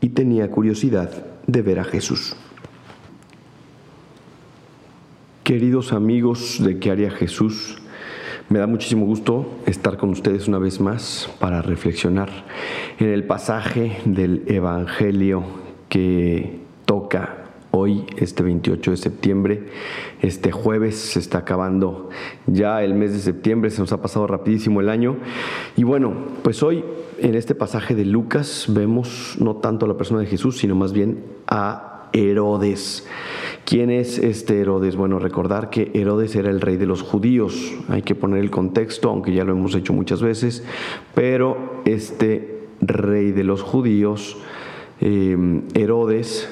Y tenía curiosidad de ver a Jesús. Queridos amigos de ¿Qué haría Jesús? Me da muchísimo gusto estar con ustedes una vez más para reflexionar en el pasaje del Evangelio que toca hoy, este 28 de septiembre. Este jueves se está acabando ya el mes de septiembre, se nos ha pasado rapidísimo el año. Y bueno, pues hoy en este pasaje de Lucas vemos no tanto a la persona de Jesús, sino más bien a Herodes. ¿Quién es este Herodes? Bueno, recordar que Herodes era el rey de los judíos. Hay que poner el contexto, aunque ya lo hemos hecho muchas veces, pero este rey de los judíos, eh, Herodes,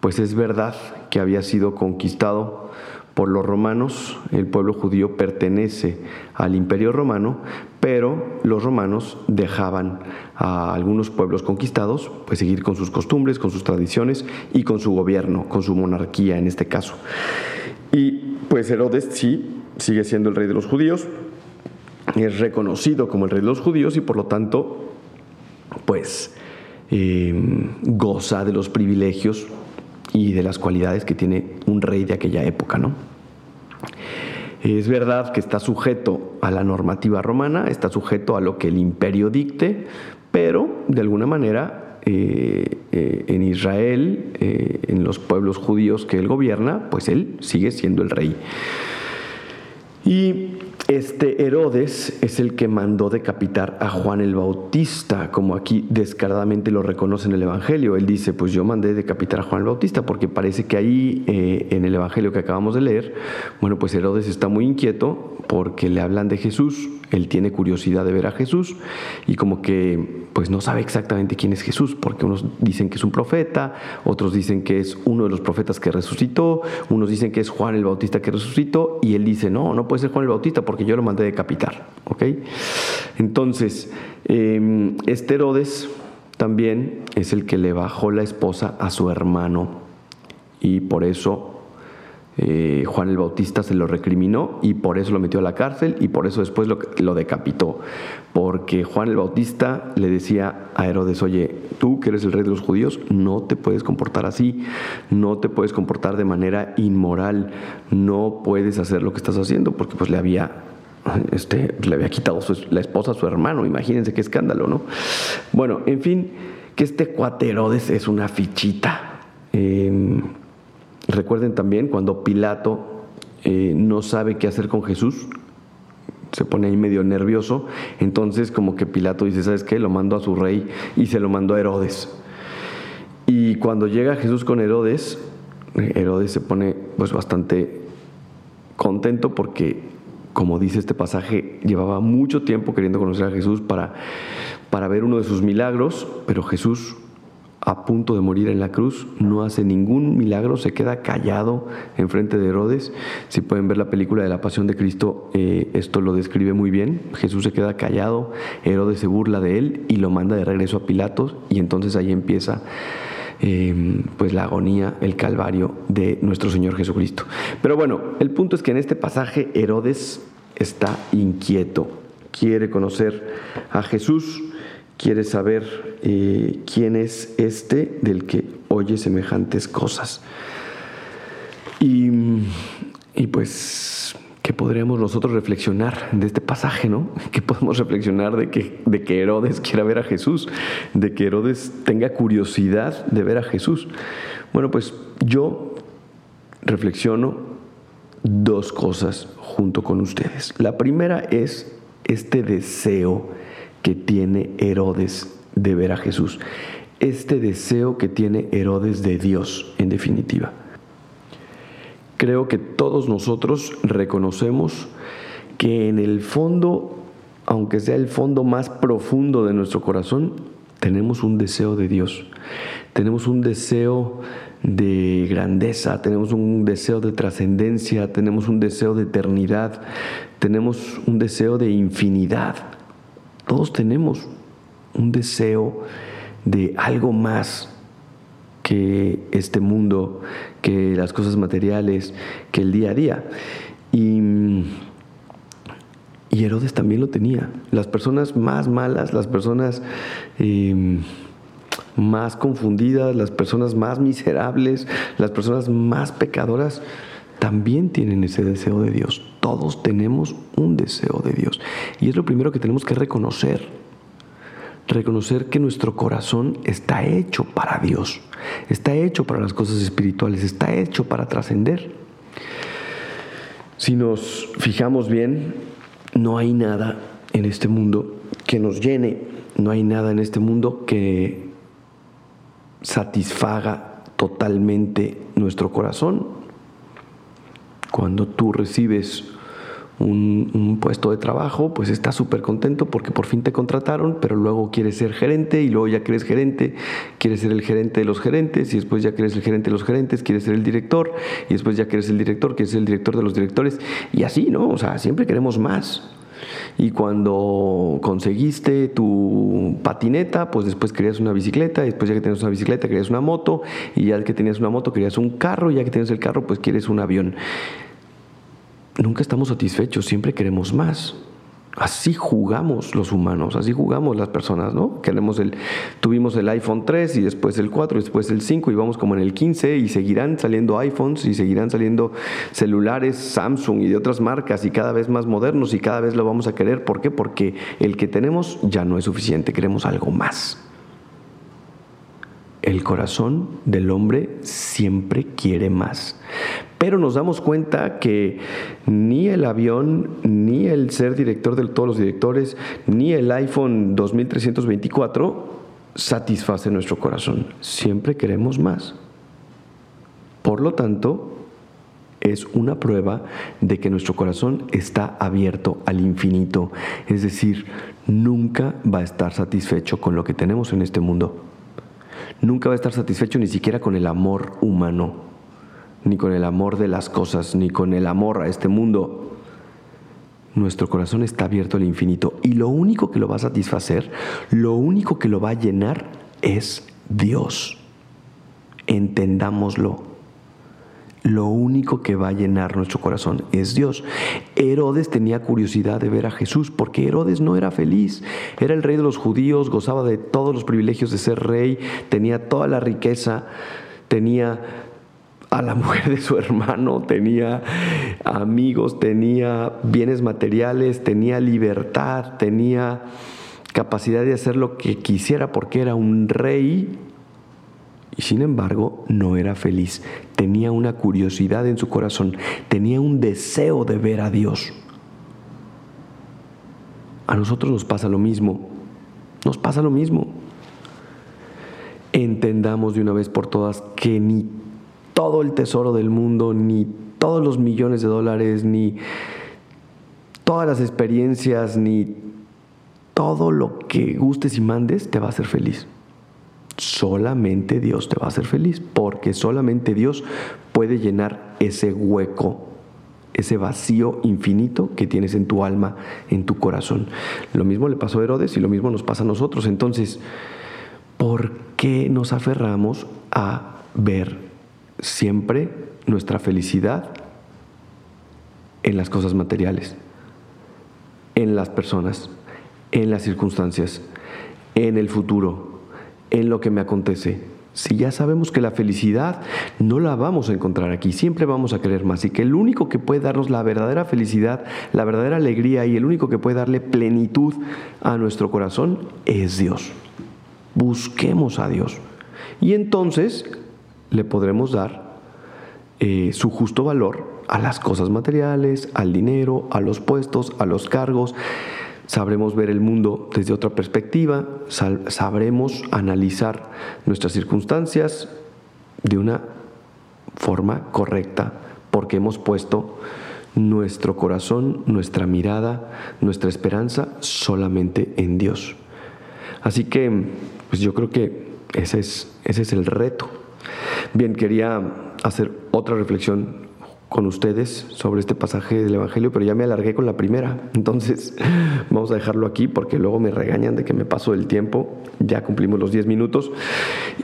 pues es verdad que había sido conquistado por los romanos, el pueblo judío pertenece al imperio romano, pero los romanos dejaban a algunos pueblos conquistados pues seguir con sus costumbres, con sus tradiciones y con su gobierno, con su monarquía en este caso. Y pues Herodes sí sigue siendo el rey de los judíos, es reconocido como el rey de los judíos y por lo tanto pues eh, goza de los privilegios y de las cualidades que tiene un rey de aquella época, ¿no? Es verdad que está sujeto a la normativa romana, está sujeto a lo que el imperio dicte, pero de alguna manera eh, eh, en Israel, eh, en los pueblos judíos que él gobierna, pues él sigue siendo el rey. Y este Herodes es el que mandó decapitar a Juan el Bautista, como aquí descaradamente lo reconoce en el Evangelio. Él dice, pues yo mandé decapitar a Juan el Bautista, porque parece que ahí eh, en el Evangelio que acabamos de leer, bueno, pues Herodes está muy inquieto porque le hablan de Jesús, él tiene curiosidad de ver a Jesús y como que pues no sabe exactamente quién es Jesús, porque unos dicen que es un profeta, otros dicen que es uno de los profetas que resucitó, unos dicen que es Juan el Bautista que resucitó y él dice, no, no puede ser Juan el Bautista porque yo lo mandé decapitar, ¿ok? Entonces, em, este Herodes también es el que le bajó la esposa a su hermano y por eso eh, Juan el Bautista se lo recriminó y por eso lo metió a la cárcel y por eso después lo, decapitó. Porque Juan el Bautista le decía a Herodes, oye, tú que eres el rey de los judíos, no te puedes comportar así, no te puedes comportar de manera inmoral, no puedes hacer lo que estás haciendo, porque pues le había este, le había quitado la esposa a su hermano, imagínense qué escándalo, ¿no? Bueno, en fin, que este cuate Herodes es una fichita. Eh, Recuerden también cuando Pilato eh, no sabe qué hacer con Jesús, se pone ahí medio nervioso, entonces como que Pilato dice, ¿sabes qué? Lo mando a su rey y se lo mandó a Herodes. Y cuando llega Jesús con Herodes, Herodes se pone pues bastante contento porque, como dice este pasaje, llevaba mucho tiempo queriendo conocer a Jesús para, para ver uno de sus milagros, pero Jesús a punto de morir en la cruz, no hace ningún milagro, se queda callado enfrente de Herodes. Si pueden ver la película de la Pasión de Cristo, eh, esto lo describe muy bien. Jesús se queda callado, Herodes se burla de él y lo manda de regreso a Pilatos y entonces ahí empieza em, pues la agonía, el calvario de nuestro Señor Jesucristo. Pero bueno, el punto es que en este pasaje Herodes está inquieto, quiere conocer a Jesús quiere saber eh, quién es este del que oye semejantes cosas. Y, y, pues, ¿qué podríamos nosotros reflexionar de este pasaje, no? ¿Qué podemos reflexionar de que, de que Herodes quiera ver a Jesús? De que Herodes tenga curiosidad de ver a Jesús. Bueno, pues yo reflexiono dos cosas junto con ustedes. La primera es este deseo que tiene Herodes de ver a Jesús. Este deseo que tiene Herodes de Dios, en definitiva. Creo que todos nosotros reconocemos que en el fondo, aunque sea el fondo más profundo de nuestro corazón, tenemos un deseo de Dios, tenemos un deseo de grandeza, tenemos un deseo de trascendencia, tenemos un deseo de eternidad, tenemos un deseo de infinidad. Todos tenemos un deseo de algo más que este mundo, que las cosas materiales, que el día a día. Y, Herodes también lo tenía. Las personas más malas, las personas em, más confundidas, las personas más miserables, las personas más pecadoras, también tienen ese deseo de Dios. Todos tenemos un deseo de Dios. Y es lo primero que tenemos que reconocer. Reconocer que nuestro corazón está hecho para Dios, está hecho para las cosas espirituales, está hecho para trascender. Si nos fijamos bien, no hay nada en este mundo que nos llene, no hay nada en este mundo que satisfaga totalmente nuestro corazón. Cuando tú recibes un, puesto de trabajo, pues estás súper contento porque por fin te contrataron, pero luego quieres ser gerente y luego ya que eres gerente, quieres ser el gerente de los gerentes y después ya que eres el gerente de los gerentes, quieres ser el director y después ya que eres el director, quieres ser el director de los directores y así, ¿no? O sea, siempre queremos más. Y cuando conseguiste tu patineta, pues después querías una bicicleta, y después ya que tenías una bicicleta querías una moto, y ya que tenías una moto querías un carro, y ya que tienes el carro, pues quieres un avión nunca estamos satisfechos, siempre queremos más. Así jugamos los humanos, así jugamos las personas, ¿no? Queremos el, tuvimos el iPhone 3 y después el 4 y después el 5 y vamos como en el 15 y seguirán saliendo iPhones y seguirán saliendo celulares Samsung y de otras marcas y cada vez más modernos y cada vez lo vamos a querer. ¿Por qué? Porque el que tenemos ya no es suficiente, queremos algo más. El corazón del hombre siempre quiere más. Pero nos damos cuenta que ni el avión, ni el ser director de todos los directores, ni el iPhone 2324 satisface nuestro corazón. Siempre queremos más. Por lo tanto, es una prueba de que nuestro corazón está abierto al infinito. Es decir, nunca va a estar satisfecho con lo que tenemos en este mundo nunca va a estar satisfecho ni siquiera con el amor humano, ni con el amor de las cosas, ni con el amor a este mundo. Nuestro corazón está abierto al infinito y lo único que lo va a satisfacer, lo único que lo va a llenar es Dios. Entendámoslo lo único que va a llenar nuestro corazón es Dios. Herodes tenía curiosidad de ver a Jesús porque Herodes no era feliz. Era el rey de los judíos, gozaba de todos los privilegios de ser rey, tenía toda la riqueza, tenía a la mujer de su hermano, tenía amigos, tenía bienes materiales, tenía libertad, tenía capacidad de hacer lo que quisiera porque era un rey y sin embargo no era feliz. Tenía una curiosidad en su corazón, tenía un deseo de ver a Dios. A nosotros nos pasa lo mismo, nos pasa lo mismo. Entendamos de una vez por todas que ni todo el tesoro del mundo, ni todos los millones de dólares, ni todas las experiencias, ni todo lo que gustes y mandes te va a hacer feliz solamente Dios te va a hacer feliz, porque solamente Dios puede llenar ese hueco, ese vacío infinito que tienes en tu alma, en tu corazón. Lo mismo le pasó a Herodes y lo mismo nos pasa a nosotros. Entonces, ¿por qué nos aferramos a ver siempre nuestra felicidad en las cosas materiales, en las personas, en las circunstancias, en el futuro? en lo que me acontece. Si ya sabemos que la felicidad no la vamos a encontrar aquí, siempre vamos a querer más y que el único que puede darnos la verdadera felicidad, la verdadera alegría y el único que puede darle plenitud a nuestro corazón es Dios. Busquemos a Dios y entonces le podremos dar eh, su justo valor a las cosas materiales, al dinero, a los puestos, a los cargos sabremos ver el mundo desde otra perspectiva, sabremos analizar nuestras circunstancias de una forma correcta, porque hemos puesto nuestro corazón, nuestra mirada, nuestra esperanza solamente en Dios. Así que pues yo creo que ese es, ese es el reto. Bien, quería hacer otra reflexión con ustedes sobre este pasaje del Evangelio, pero ya me alargué con la primera. Entonces, vamos a dejarlo aquí porque luego me regañan de que me paso el tiempo. Ya cumplimos los 10 minutos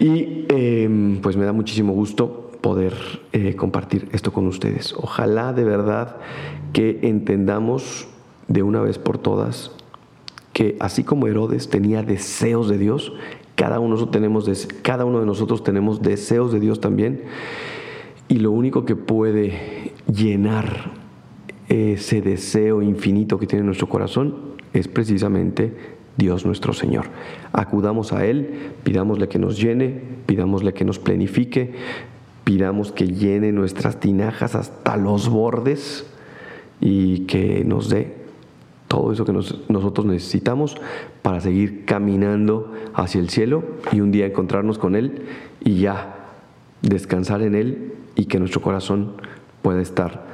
y em, pues me da muchísimo gusto poder eh, compartir esto con ustedes. Ojalá de verdad que entendamos de una vez por todas que así como Herodes tenía deseos de Dios, cada uno, tenemos, cada uno de nosotros tenemos deseos de Dios también. Y lo único que puede llenar ese deseo infinito que tiene nuestro corazón es precisamente Dios nuestro Señor. Acudamos a Él, pidámosle que nos llene, pidámosle que nos planifique, pidamos que llene nuestras tinajas hasta los bordes y que nos dé todo eso que nosotros necesitamos para seguir caminando hacia el cielo y un día encontrarnos con Él y ya descansar en Él y que nuestro corazón pueda estar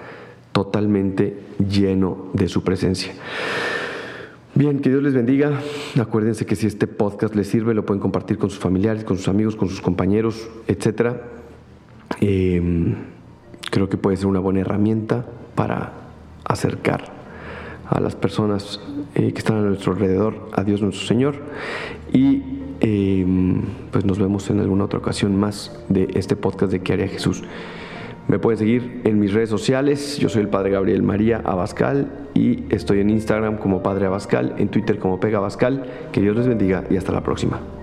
totalmente lleno de su presencia. Bien, que Dios les bendiga. Acuérdense que si este podcast les sirve, lo pueden compartir con sus familiares, con sus amigos, con sus compañeros, etc. Em, creo que puede ser una buena herramienta para acercar a las personas eh, que están a nuestro alrededor, a Dios nuestro Señor. Y em, pues nos vemos en alguna otra ocasión más de este podcast de ¿Qué haría Jesús? Me pueden seguir en mis redes sociales. Yo soy el Padre Gabriel María Abascal y estoy en Instagram como Padre Abascal, en Twitter como Pega Abascal. Que Dios les bendiga y hasta la próxima.